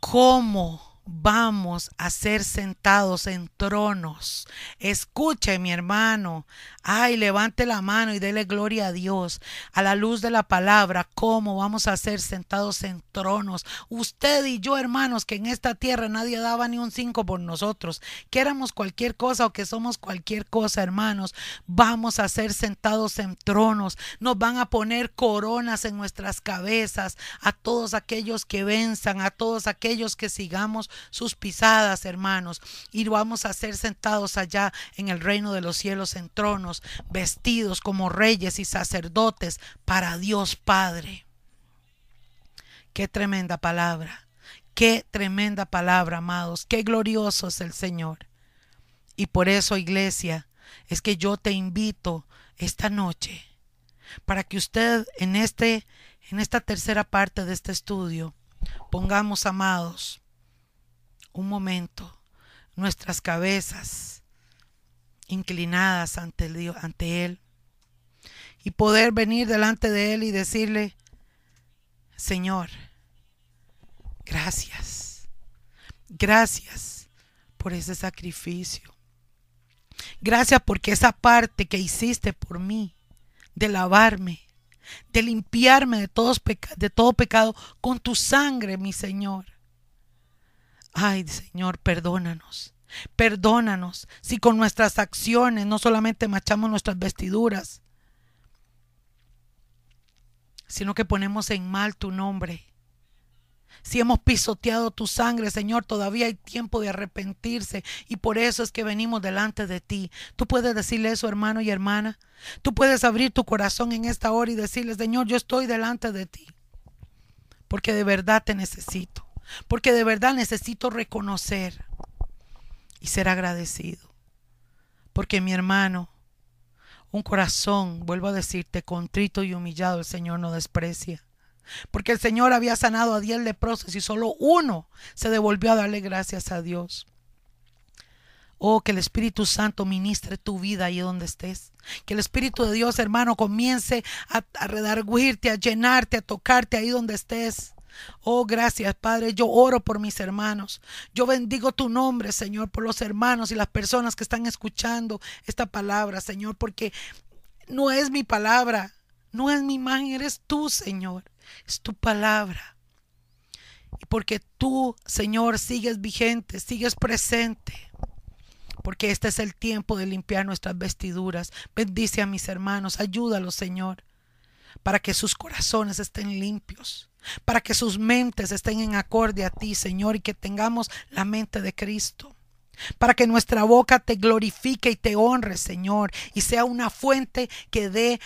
¿Cómo? Vamos a ser sentados en tronos. Escuche, mi hermano. Ay, levante la mano y dele gloria a Dios. A la luz de la palabra, cómo vamos a ser sentados en tronos. Usted y yo, hermanos, que en esta tierra nadie daba ni un cinco por nosotros. Que éramos cualquier cosa o que somos cualquier cosa, hermanos. Vamos a ser sentados en tronos. Nos van a poner coronas en nuestras cabezas. A todos aquellos que venzan, a todos aquellos que sigamos sus pisadas, hermanos, y vamos a ser sentados allá en el reino de los cielos en tronos, vestidos como reyes y sacerdotes para Dios Padre. Qué tremenda palabra, qué tremenda palabra, amados, qué glorioso es el Señor. Y por eso, iglesia, es que yo te invito esta noche para que usted en este en esta tercera parte de este estudio pongamos amados un momento nuestras cabezas inclinadas ante, Dios, ante Él y poder venir delante de Él y decirle, Señor, gracias, gracias por ese sacrificio. Gracias porque esa parte que hiciste por mí, de lavarme, de limpiarme de, todos de todo pecado con tu sangre, mi Señor. Ay, Señor, perdónanos. Perdónanos si con nuestras acciones no solamente machamos nuestras vestiduras, sino que ponemos en mal tu nombre. Si hemos pisoteado tu sangre, Señor, todavía hay tiempo de arrepentirse y por eso es que venimos delante de ti. Tú puedes decirle eso, hermano y hermana. Tú puedes abrir tu corazón en esta hora y decirle, Señor, yo estoy delante de ti. Porque de verdad te necesito. Porque de verdad necesito reconocer y ser agradecido. Porque mi hermano, un corazón, vuelvo a decirte, contrito y humillado el Señor no desprecia. Porque el Señor había sanado a diez leprosos y solo uno se devolvió a darle gracias a Dios. Oh, que el Espíritu Santo ministre tu vida ahí donde estés. Que el Espíritu de Dios, hermano, comience a, a redarguirte, a llenarte, a tocarte ahí donde estés. Oh, gracias, Padre. Yo oro por mis hermanos. Yo bendigo tu nombre, Señor, por los hermanos y las personas que están escuchando esta palabra, Señor, porque no es mi palabra, no es mi imagen, eres tú, Señor. Es tu palabra. Y porque tú, Señor, sigues vigente, sigues presente. Porque este es el tiempo de limpiar nuestras vestiduras. Bendice a mis hermanos, ayúdalos, Señor, para que sus corazones estén limpios para que sus mentes estén en acorde a ti, Señor, y que tengamos la mente de Cristo. Para que nuestra boca te glorifique y te honre, Señor, y sea una fuente que dé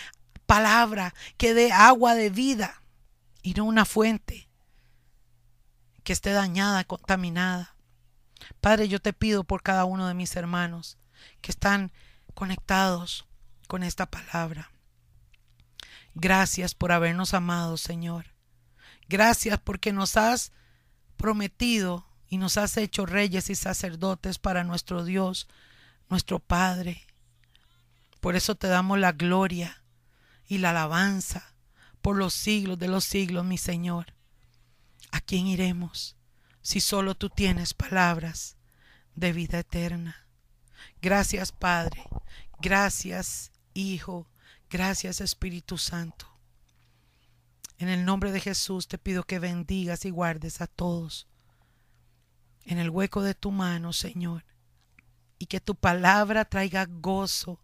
palabra, que dé agua de vida, y no una fuente que esté dañada, contaminada. Padre, yo te pido por cada uno de mis hermanos que están conectados con esta palabra. Gracias por habernos amado, Señor. Gracias porque nos has prometido y nos has hecho reyes y sacerdotes para nuestro Dios, nuestro Padre. Por eso te damos la gloria y la alabanza por los siglos de los siglos, mi Señor. ¿A quién iremos si solo tú tienes palabras de vida eterna? Gracias, Padre. Gracias, Hijo. Gracias, Espíritu Santo. En el nombre de Jesús te pido que bendigas y guardes a todos en el hueco de tu mano, Señor. Y que tu palabra traiga gozo,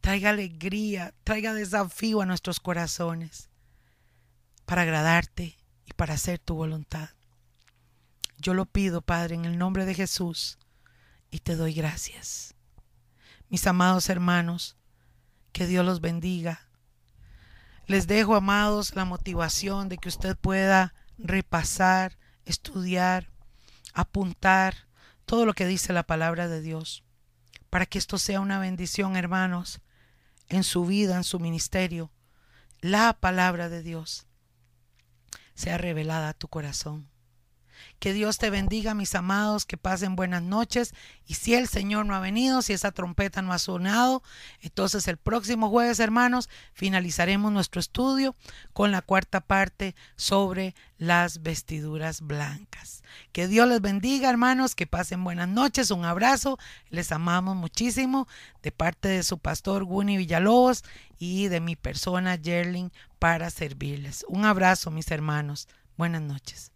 traiga alegría, traiga desafío a nuestros corazones para agradarte y para hacer tu voluntad. Yo lo pido, Padre, en el nombre de Jesús y te doy gracias. Mis amados hermanos, que Dios los bendiga les dejo, amados, la motivación de que usted pueda repasar, estudiar, apuntar todo lo que dice la palabra de Dios, para que esto sea una bendición, hermanos, en su vida, en su ministerio. La palabra de Dios sea revelada a tu corazón. Que Dios te bendiga, mis amados, que pasen buenas noches. Y si el Señor no ha venido, si esa trompeta no ha sonado, entonces el próximo jueves, hermanos, finalizaremos nuestro estudio con la cuarta parte sobre las vestiduras blancas. Que Dios les bendiga, hermanos, que pasen buenas noches, un abrazo, les amamos muchísimo de parte de su pastor Guni Villalobos y de mi persona Jerling para servirles. Un abrazo, mis hermanos. Buenas noches.